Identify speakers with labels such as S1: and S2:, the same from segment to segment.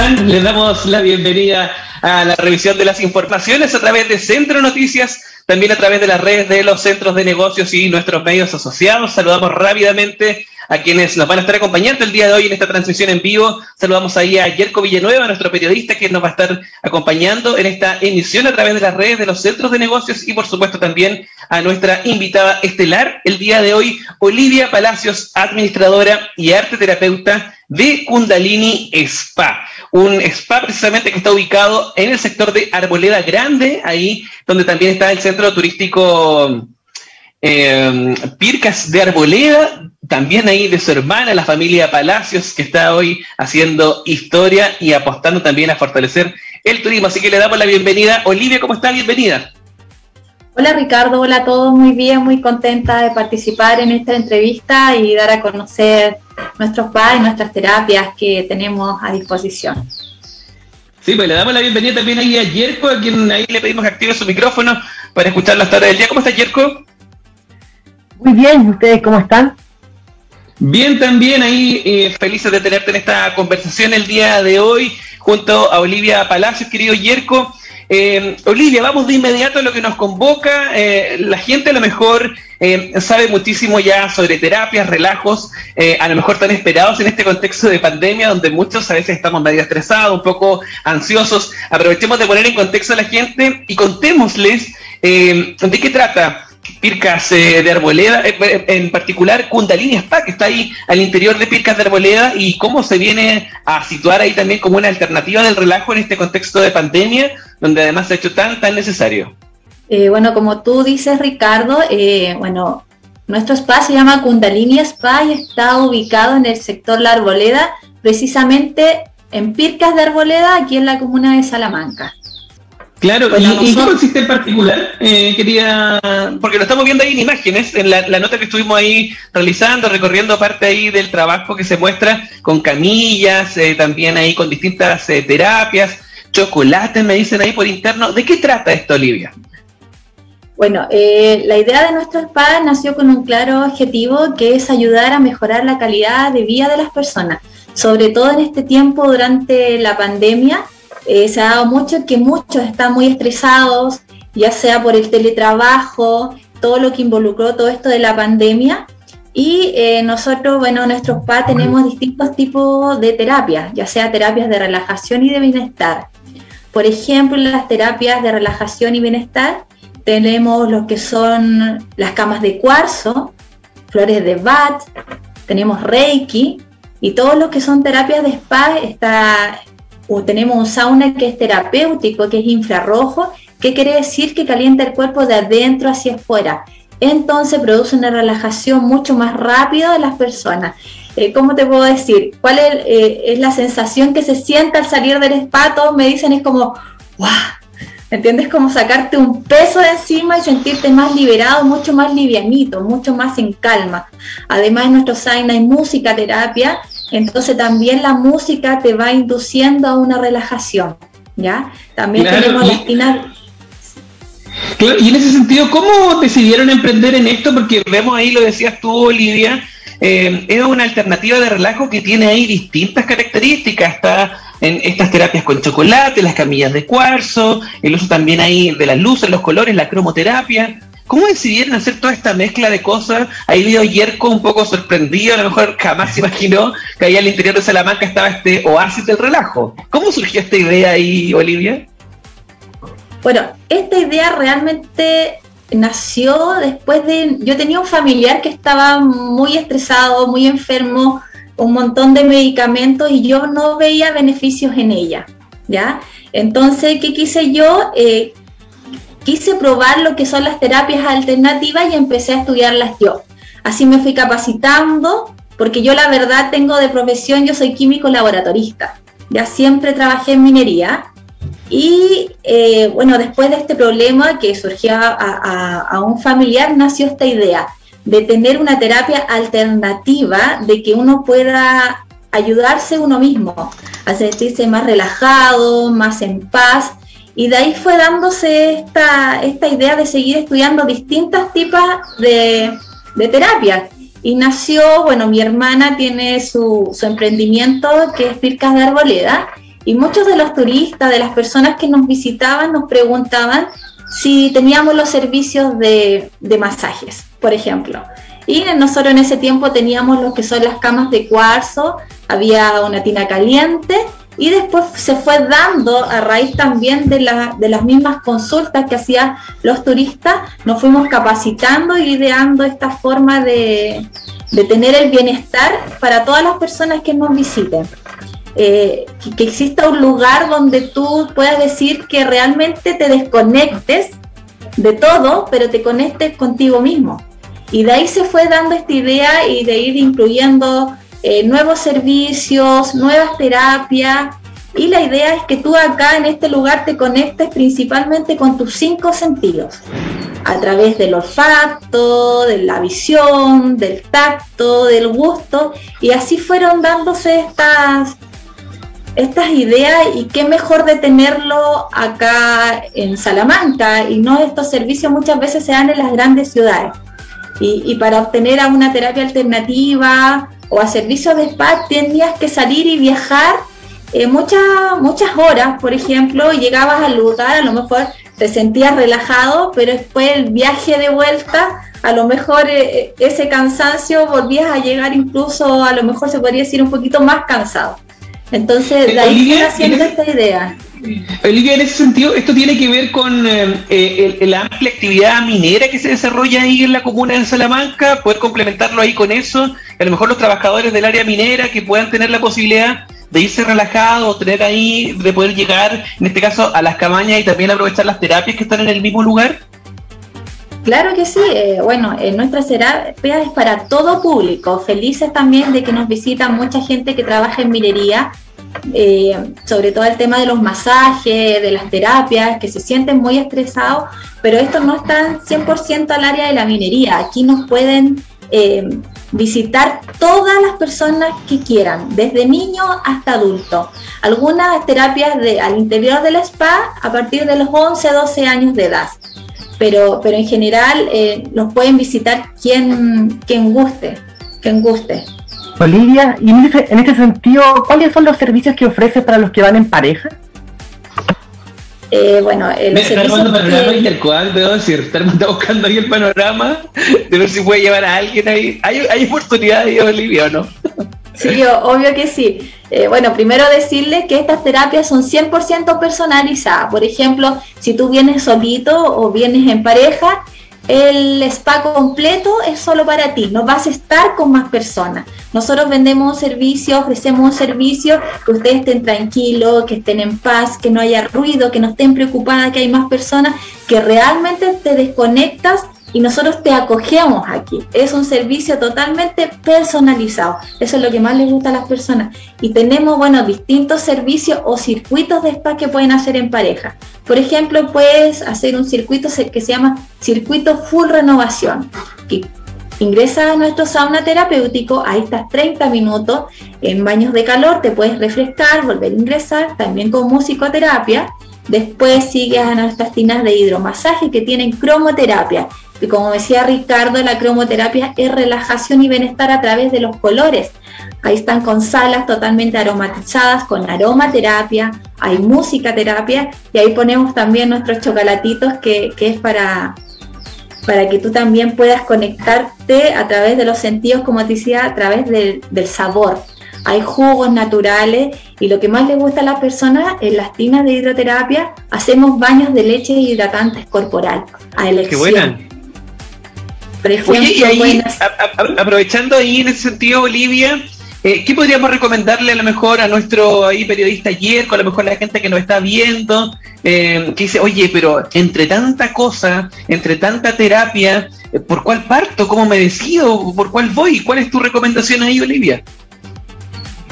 S1: Les damos la bienvenida a la revisión de las informaciones a través de Centro Noticias, también a través de las redes de los centros de negocios y nuestros medios asociados. Saludamos rápidamente a quienes nos van a estar acompañando el día de hoy en esta transmisión en vivo. Saludamos ahí a Yerko Villanueva, nuestro periodista, que nos va a estar acompañando en esta emisión a través de las redes de los centros de negocios y, por supuesto, también a nuestra invitada estelar el día de hoy, Olivia Palacios, administradora y arte terapeuta de Kundalini Spa. Un spa precisamente que está ubicado en el sector de Arboleda Grande, ahí donde también está el centro turístico eh, Pircas de Arboleda, también ahí de su hermana, la familia Palacios, que está hoy haciendo historia y apostando también a fortalecer el turismo. Así que le damos la bienvenida. Olivia, ¿cómo está? Bienvenida.
S2: Hola Ricardo, hola a todos, muy bien, muy contenta de participar en esta entrevista y dar a conocer nuestros padres, nuestras terapias que tenemos a disposición.
S1: Sí, pues le damos la bienvenida también ahí a Yerko, a quien ahí le pedimos que active su micrófono para escuchar las tardes del día. ¿Cómo está Yerko?
S3: Muy bien, ¿ustedes cómo están?
S1: Bien, también ahí eh, felices de tenerte en esta conversación el día de hoy junto a Olivia Palacios, querido Yerko. Eh, Olivia, vamos de inmediato a lo que nos convoca. Eh, la gente a lo mejor sabe muchísimo ya sobre terapias, relajos, a lo mejor tan esperados en este contexto de pandemia, donde muchos a veces estamos medio estresados, un poco ansiosos. Aprovechemos de poner en contexto a la gente y contémosles de qué trata Pircas eh, de Arboleda, eh, eh, en particular Kundalini Spa, que está ahí al interior de Pircas de Arboleda, y cómo se viene a situar ahí también como una alternativa del relajo en este contexto de pandemia, donde además se ha hecho tan, tan necesario.
S2: bueno, como tú dices, Ricardo, bueno, nuestro spa se llama Kundalini Spa y está ubicado en el sector La Arboleda, precisamente en Pircas de Arboleda, aquí en la comuna de Salamanca.
S1: Claro, ¿y, qué consiste en particular? Eh, quería, porque lo estamos viendo ahí en imágenes, en la, nota que estuvimos ahí realizando, recorriendo parte ahí del trabajo que se muestra con camillas, eh, también ahí con distintas eh, terapias, chocolates, me dicen ahí por interno. ¿De qué trata esto, Olivia?
S2: Bueno, la idea de nuestro spa nació con un claro objetivo que es ayudar a mejorar la calidad de vida de las personas, sobre todo en este tiempo durante la pandemia eh, se ha dado mucho que muchos están muy estresados, ya sea por el teletrabajo, todo lo que involucró todo esto de la pandemia. Y eh, nosotros, bueno, en nuestro spa tenemos distintos tipos de terapias, ya sea terapias de relajación y de bienestar. Por ejemplo, las terapias de relajación y bienestar tenemos lo que son las camas de cuarzo, flores de Bach, tenemos Reiki y todo lo que son terapias de spa está tenemos un sauna que es terapéutico, que es infrarrojo, que quiere decir que calienta el cuerpo de adentro hacia afuera. Entonces produce una relajación mucho más rápida de las personas. Eh, ¿Cómo te puedo decir? ¿Cuál eh, es, la sensación que se siente al salir del spa? Todos me dicen es como, ¡guau! ¿Entiendes? Como sacarte un peso de encima y sentirte más liberado, mucho más livianito, mucho más en calma. Además, en nuestro sauna hay música terapia entonces también la música te va induciendo a una relajación, ¿ya? También tenemos la esquina...
S1: Claro, y en ese sentido, ¿cómo decidieron emprender en esto? Porque vemos ahí, lo decías tú, Olivia, eh, es una alternativa de relajo que tiene ahí distintas características. Está en estas terapias con chocolate, las camillas de cuarzo, el uso también ahí de las luces, los colores, la cromoterapia. ¿Cómo decidieron hacer toda esta mezcla de cosas? Ahí vio Yerko un poco sorprendido, a lo mejor jamás se imaginó que ahí al interior de Salamanca estaba este oasis del relajo. ¿Cómo surgió esta idea ahí, Olivia?
S2: Bueno, esta idea realmente nació después de... Yo tenía un familiar que estaba muy estresado, muy enfermo, un montón de medicamentos y yo no veía beneficios en ella, ¿ya? Entonces, ¿qué quise yo? Eh, quise probar lo que son las terapias alternativas y empecé a estudiarlas yo. Así me fui capacitando, porque yo la verdad tengo de profesión, yo soy químico laboratorista. Ya siempre trabajé en minería. Y eh, bueno, después de este problema que surgió a, un familiar, nació esta idea de tener una terapia alternativa, de que uno pueda ayudarse uno mismo, a sentirse más relajado, más en paz y de ahí fue dándose esta, esta idea de seguir estudiando distintos tipos de, de terapias. y nació, bueno, mi hermana tiene su, su emprendimiento que es Pircas de Arboleda y muchos de los turistas, de las personas que nos visitaban, nos preguntaban si teníamos los servicios de, de masajes, por ejemplo. Y nosotros en ese tiempo teníamos lo que son las camas de cuarzo, había una tina caliente y después se fue dando a raíz también de, de las mismas consultas que hacían los turistas, nos fuimos capacitando y ideando esta forma de, de tener el bienestar para todas las personas que nos visiten. Eh, que, exista un lugar donde tú puedas decir que realmente te desconectes de todo, pero te conectes contigo mismo. Y de ahí se fue dando esta idea y de ir incluyendo eh, nuevos servicios, nuevas terapias. Y la idea es que tú acá en este lugar te conectes principalmente con tus cinco sentidos, a través del olfato, de la visión, del tacto, del gusto, y así fueron dándose estas, estas ideas y qué mejor de tenerlo acá en Salamanca y no estos servicios muchas veces se dan en las grandes ciudades. Y, para obtener a una terapia alternativa o a servicios de spa tenías que salir y viajar eh, muchas, muchas horas, por ejemplo, llegabas al lugar, a lo mejor te sentías relajado, pero después el viaje de vuelta, a lo mejor eh, ese cansancio volvías a llegar incluso, a lo mejor se podría decir un poquito más cansado. Entonces, de ahí está haciendo esta idea.
S1: Olivia, en ese sentido, esto tiene que ver con eh, eh, la amplia actividad minera que se desarrolla ahí en la comuna de Salamanca, poder complementarlo ahí con eso, a lo mejor los trabajadores del área minera que puedan tener la posibilidad de irse relajados, tener ahí, de poder llegar, en este caso, a las cabañas y también aprovechar las terapias que están en el mismo lugar.
S2: Claro que sí, eh, bueno, en nuestra terapia es para todo público, felices también de que nos visita mucha gente que trabaja en minería, eh, sobre todo el tema de los masajes, de las terapias, que se sienten muy estresados, pero esto no está 100% al área de la minería, aquí nos pueden eh, visitar todas las personas que quieran, desde niños hasta adultos. Algunas terapias de, al interior del spa a partir de los 11, 12 años de edad pero, pero en general eh, nos pueden visitar quien, quien guste, quien guste.
S3: Olivia, y en ese, en ese sentido, ¿cuáles son los servicios que ofrece para los que van en pareja?
S2: Eh, bueno, el
S1: Me está armando panorama intercual, debo decir, está buscando ahí el panorama de ver si puede llevar a alguien ahí. ¿Hay, hay oportunidades, Olivia, o no?
S2: Sí, obvio que sí. Eh, bueno, primero decirle que estas terapias son 100% personalizadas. Por ejemplo, si tú vienes solito o vienes en pareja, el spa completo es solo para ti, no vas a estar con más personas. Nosotros vendemos un servicio, ofrecemos un servicio que ustedes estén tranquilos, que estén en paz, que no haya ruido, que no estén preocupadas que hay más personas, que realmente te desconectas y nosotros te acogemos aquí. Es un servicio totalmente personalizado. Eso es lo que más les gusta a las personas. Y tenemos, bueno, distintos servicios o circuitos de spa que pueden hacer en pareja. Por ejemplo, puedes hacer un circuito que se llama circuito full renovación. Ingresas a nuestro sauna terapéutico, ahí estás 30 minutos en baños de calor, te puedes refrescar, volver a ingresar, también con musicoterapia. Después sigues a nuestras tinas de hidromasaje que tienen cromoterapia y como decía Ricardo, la cromoterapia es relajación y bienestar a través de los colores. Ahí están con salas totalmente aromatizadas, con aromaterapia, hay música terapia y ahí ponemos también nuestros chocolatitos que, es para, para que tú también puedas conectarte a través de los sentidos, como te decía, a través del, sabor. Hay jugos naturales y lo que más le gusta a las personas en las tinas de hidroterapia hacemos baños de leche hidratantes corporal a elección. Qué buena.
S1: Oye, y ahí, aprovechando ahí en ese sentido, Olivia, eh, ¿qué podríamos recomendarle a lo mejor a nuestro ahí periodista ayer, con a lo mejor la gente que nos está viendo, eh, que dice, oye, pero entre tanta cosa, entre tanta terapia, eh, ¿por cuál parto? ¿Cómo me decido? ¿Por cuál voy? ¿Cuál es tu recomendación ahí, Olivia?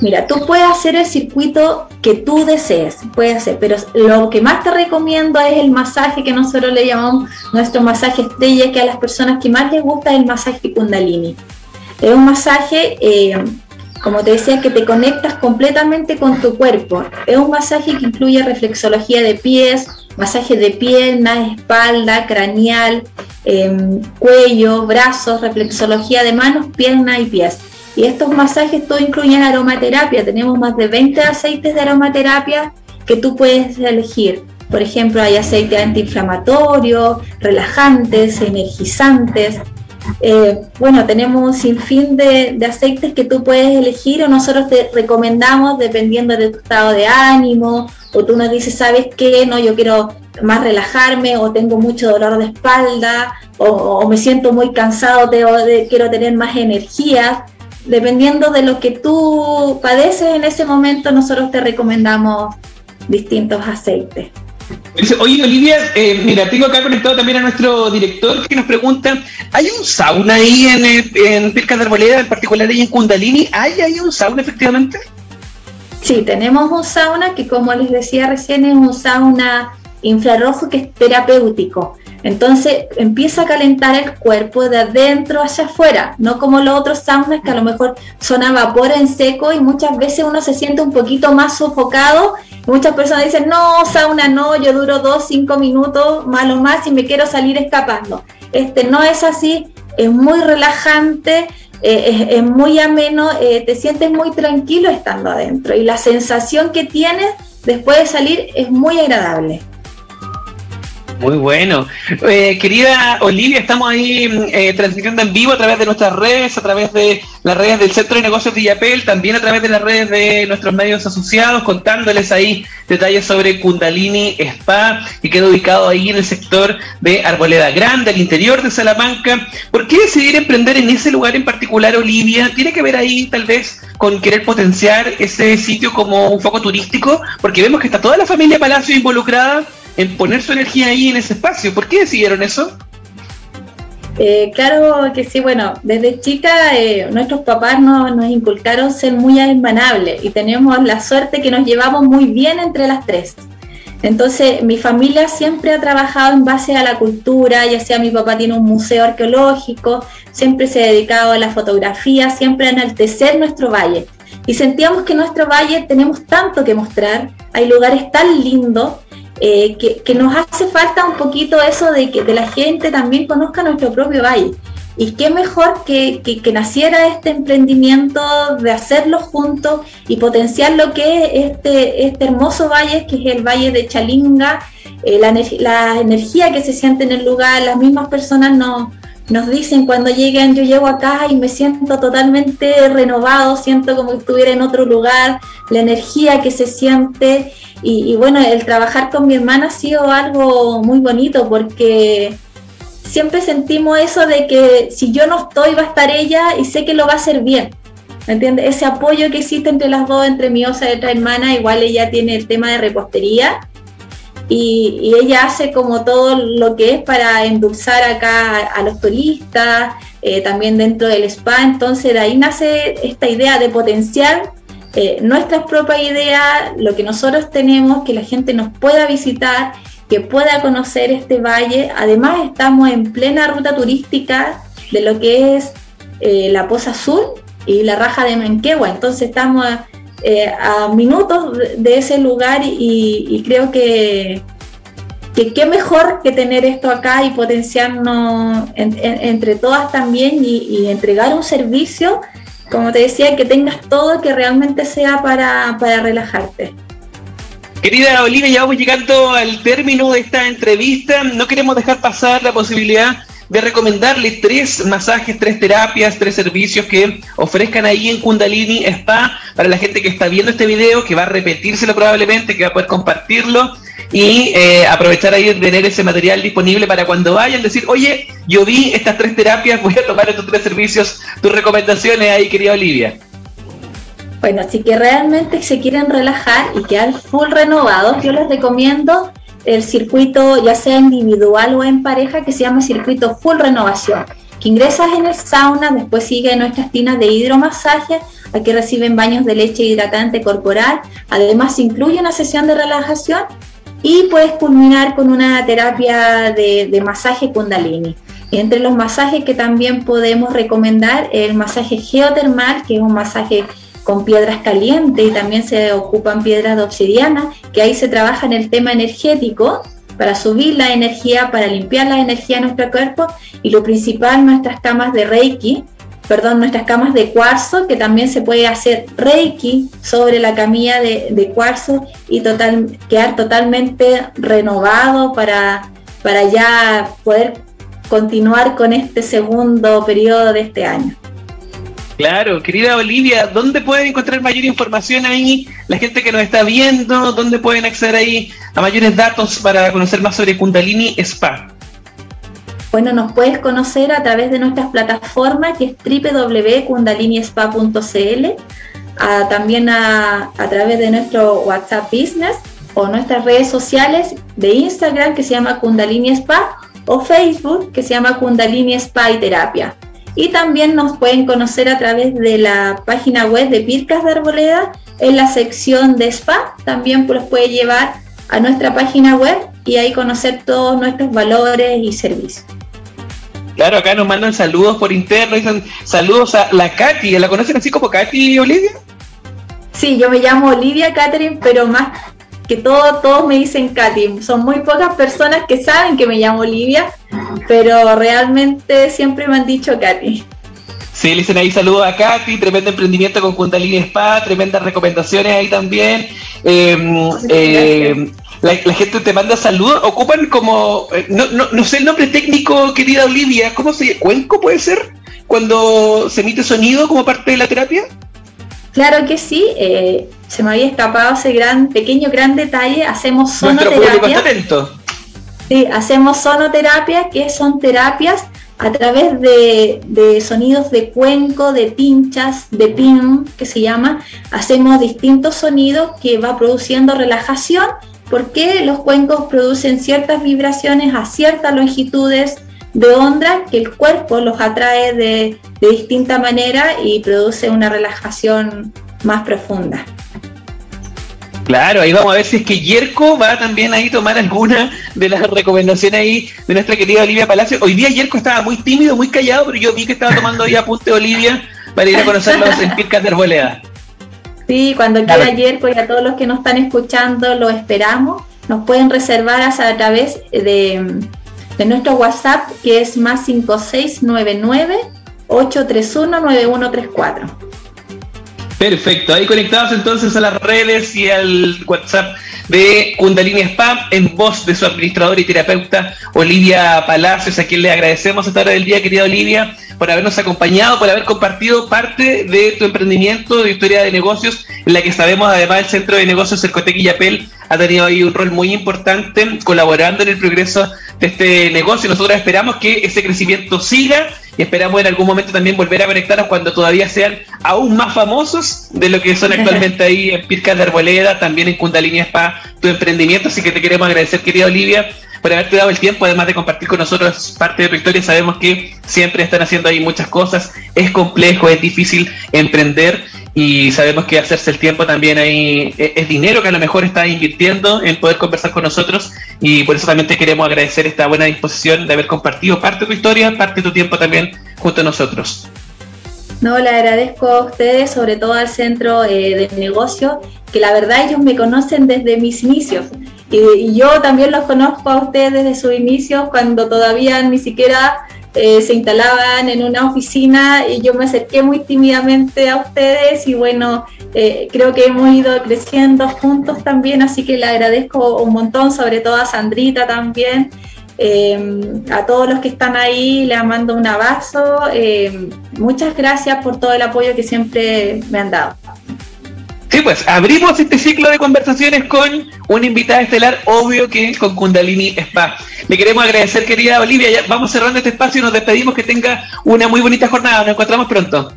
S2: Mira, tú puedes hacer el circuito que tú desees, puedes hacer, pero lo que más te recomiendo es el masaje que nosotros le llamamos nuestro masaje estrella, que a las personas que más les gusta es el masaje kundalini. Es un masaje, eh, como te decía, que te conectas completamente con tu cuerpo. Es un masaje que incluye reflexología de pies, masaje de pierna, espalda, craneal, em, cuello, brazos, reflexología de manos, piernas y pies. Y estos masajes todo incluyen aromaterapia. Tenemos más de 20 aceites de aromaterapia que tú puedes elegir. Por ejemplo, hay aceite antiinflamatorio, relajantes, energizantes. Eh, bueno, tenemos un sinfín de, de, aceites que tú puedes elegir o nosotros te recomendamos dependiendo de tu estado de ánimo o tú nos dices, ¿sabes qué? No, yo quiero más relajarme o tengo mucho dolor de espalda o, me siento muy cansado, quiero tener más energía. Dependiendo de lo que tú padeces en ese momento, nosotros te recomendamos distintos aceites.
S1: Oye, Olivia, eh, mira, tengo acá conectado también a nuestro director que nos pregunta, ¿hay un sauna ahí en, en Pirca de Arboleda, en particular ahí en Kundalini? ¿Hay ahí un sauna efectivamente?
S2: Sí, tenemos un sauna que como les decía recién es un sauna infrarrojo que es terapéutico. Entonces empieza a calentar el cuerpo de adentro hacia afuera, no como los otros saunas que a lo mejor son a vapor en seco y muchas veces uno se siente un poquito más sofocado. Muchas personas dicen, no, sauna no, yo duro dos, cinco minutos, malo más y me quiero salir escapando. Este no es así, es muy relajante, eh, es, muy ameno, eh, te sientes muy tranquilo estando adentro y la sensación que tienes después de salir es muy agradable.
S1: Muy bueno. Eh, querida Olivia, estamos ahí eh, transmitiendo en vivo a través de nuestras redes, a través de las redes del Centro de Negocios Villapel, también a través de las redes de nuestros medios asociados, contándoles ahí detalles sobre Kundalini Spa, que queda ubicado ahí en el sector de Arboleda Grande, al interior de Salamanca. ¿Por qué decidir emprender en ese lugar en particular, Olivia? ¿Tiene que ver ahí tal vez con querer potenciar ese sitio como un foco turístico? Porque vemos que está toda la familia Palacio involucrada en poner su energía ahí en ese espacio. ¿Por qué decidieron eso?
S2: Eh, claro que sí, bueno, desde chica eh, nuestros papás nos, inculcaron ser muy hermanables y tenemos la suerte que nos llevamos muy bien entre las tres. Entonces, mi familia siempre ha trabajado en base a la cultura, ya sea mi papá tiene un museo arqueológico, siempre se ha dedicado a la fotografía, siempre a enaltecer nuestro valle. Y sentíamos que nuestro valle tenemos tanto que mostrar, hay lugares tan lindos eh, que, nos hace falta un poquito eso de que la gente también conozca nuestro propio valle. Y qué mejor que, que, naciera este emprendimiento de hacerlo juntos y potenciar lo que es este, este hermoso valle, que es el valle de Chalinga, eh, la, la, energía que se siente en el lugar, las mismas personas nos, nos dicen cuando lleguen, yo llego acá y me siento totalmente renovado, siento como estuviera en otro lugar, la energía que se siente y, bueno, el trabajar con mi hermana ha sido algo muy bonito porque siempre sentimos eso de que si yo no estoy va a estar ella y sé que lo va a hacer bien. ¿Me entiendes? Ese apoyo que existe entre las dos, entre mi osa y otra hermana, igual ella tiene el tema de repostería y, ella hace como todo lo que es para endulzar acá a, los turistas, eh, también dentro del spa, entonces de ahí nace esta idea de potenciar eh, nuestras propias ideas, lo que nosotros tenemos, que la gente nos pueda visitar, que pueda conocer este valle. Además estamos en plena ruta turística de lo que es eh, la Poza Azul y la Raja de Menquegua, entonces estamos eh, a minutos de ese lugar y, creo que, qué mejor que tener esto acá y potenciarnos entre todas también y entregar un servicio como te decía, que tengas todo que realmente sea para, relajarte.
S1: Querida Olivia, ya vamos llegando al término de esta entrevista. No queremos dejar pasar la posibilidad de recomendarle tres masajes, tres terapias, tres servicios que ofrezcan ahí en Kundalini Spa para la gente que está viendo este video, que va a repetírselo probablemente, que va a poder compartirlo y eh, aprovechar ahí de tener ese material disponible para cuando vayan, decir, oye, yo vi estas tres terapias, voy a tomar estos tres servicios, tus recomendaciones ahí, querida Olivia.
S2: Bueno, si que realmente se quieren relajar y quedar full renovados, yo les recomiendo el circuito, ya sea individual o en pareja, que se llama circuito full renovación, que ingresas en el sauna, después sigue nuestras tinas de hidromasaje, aquí reciben baños de leche hidratante corporal, además incluye una sesión de relajación y puedes culminar con una terapia de, masaje kundalini. Entre los masajes que también podemos recomendar, el masaje geotermal, que es un masaje con piedras calientes y también se ocupan piedras de obsidiana, que ahí se trabaja en el tema energético. para subir la energía, para limpiar la energía de nuestro cuerpo y lo principal, nuestras camas de Reiki, perdón, nuestras camas de cuarzo, que también se puede hacer Reiki sobre la camilla de, cuarzo y quedar totalmente renovado para, para ya poder continuar con este segundo periodo de este año.
S1: Claro, querida Olivia, ¿dónde pueden encontrar mayor información ahí? La gente que nos está viendo, ¿dónde pueden acceder ahí a mayores datos para conocer más sobre Kundalini Spa?
S2: Bueno, nos puedes conocer a través de nuestras plataformas que es www.kundalinispa.cl, también a, a través de nuestro WhatsApp Business o nuestras redes sociales de Instagram que se llama Kundalini Spa o Facebook que se llama Kundalini Spa y Terapia. Y también nos pueden conocer a través de la página web de Pircas de Arboleda en la sección de spa. También los puede llevar a nuestra página web y ahí conocer todos nuestros valores y servicios.
S1: Claro, acá nos mandan saludos por interno, dicen saludos a la Katy, ¿la conocen así como Katy Olivia?
S2: Sí, yo me llamo Olivia Catherine, pero más que todo, todos me dicen Katy. Son muy pocas personas que saben que me llamo Olivia, pero realmente siempre me han dicho Katy.
S1: Sí, le dicen ahí saludos a Katy, tremendo emprendimiento con Kundalini Spa, tremendas recomendaciones ahí también. Em, eh, la, gente te manda saludos, ocupan como, eh, no, no, no sé el nombre técnico, querida Olivia, ¿cómo se llama? ¿Cuenco puede ser? Cuando se emite sonido como parte de la terapia.
S2: Claro que sí, eh, se me había escapado ese gran, pequeño, gran detalle. Hacemos sonoterapia. Sí, hacemos sonoterapia, que son terapias a través de, de, sonidos de cuenco, de pinchas, de pin, que se llama. Hacemos distintos sonidos que va produciendo relajación, porque los cuencos producen ciertas vibraciones a ciertas longitudes de onda que el cuerpo los atrae de, de distinta manera y produce una relajación más profunda.
S1: Claro, ahí vamos a ver si es que Yerko va también ahí a tomar alguna de las recomendaciones ahí de nuestra querida Olivia Palacio. Hoy día Yerko estaba muy tímido, muy callado, pero yo vi que estaba tomando ahí apunte Olivia para ir a conocerlos en Pircas de Arboleda.
S2: Sí, cuando quiera Yerko y a todos los que nos están escuchando, lo esperamos. Nos pueden reservar a través de de nuestro WhatsApp que es más 5699 831 9134.
S1: Perfecto, ahí conectados entonces a las redes y al WhatsApp de Kundalini Spa en voz de su administradora y terapeuta Olivia Palacios, a quien le agradecemos esta hora del día, querida Olivia, por habernos acompañado, por haber compartido parte de tu emprendimiento, de historia de negocios, en la que sabemos además el Centro de Negocios Cercotec y Yapel ha tenido ahí un rol muy importante colaborando en el progreso de este negocio. Nosotros esperamos que ese crecimiento siga y esperamos en algún momento también volver a conectarnos cuando todavía sean aún más famosos de lo que son actualmente ahí en Pircas de Arboleda, también en Kundalini Spa, tu emprendimiento. Así que te queremos agradecer, querida Olivia, por haberte dado el tiempo, además de compartir con nosotros parte de tu historia. Sabemos que siempre están haciendo ahí muchas cosas. Es complejo, es difícil emprender y sabemos que hacerse el tiempo también ahí es dinero que a lo mejor está invirtiendo en poder conversar con nosotros y por eso también te queremos agradecer esta buena disposición de haber compartido parte de tu historia, parte de tu tiempo también junto a nosotros.
S2: No, le agradezco a ustedes, sobre todo al centro eh, de negocio, que la verdad ellos me conocen desde mis inicios. Y, yo también los conozco a ustedes desde sus inicios, cuando todavía ni siquiera eh, se instalaban en una oficina y yo me acerqué muy tímidamente a ustedes y bueno, eh, creo que hemos ido creciendo juntos también, así que le agradezco un montón, sobre todo a Sandrita también. Eh, a todos los que están ahí les mando un abrazo. muchas gracias por todo el apoyo que siempre me han dado.
S1: Sí, pues abrimos este ciclo de conversaciones con una invitada estelar, obvio que es con Kundalini Spa. Le queremos agradecer, querida Olivia. Ya vamos cerrando este espacio y nos despedimos. Que tenga una muy bonita jornada. Nos encontramos pronto.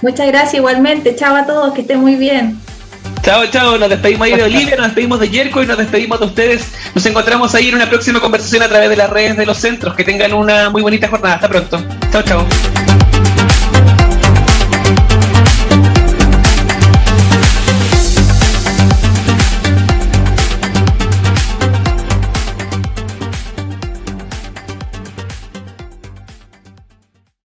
S2: Muchas gracias igualmente. Chao a todos, que estén muy bien.
S1: Chao, chao. Nos despedimos ahí de Olivia, nos despedimos de Yerko y nos despedimos de ustedes. Nos encontramos ahí en una próxima conversación a través de las redes de los centros. Que tengan una muy bonita jornada. Hasta pronto. Chao, chao.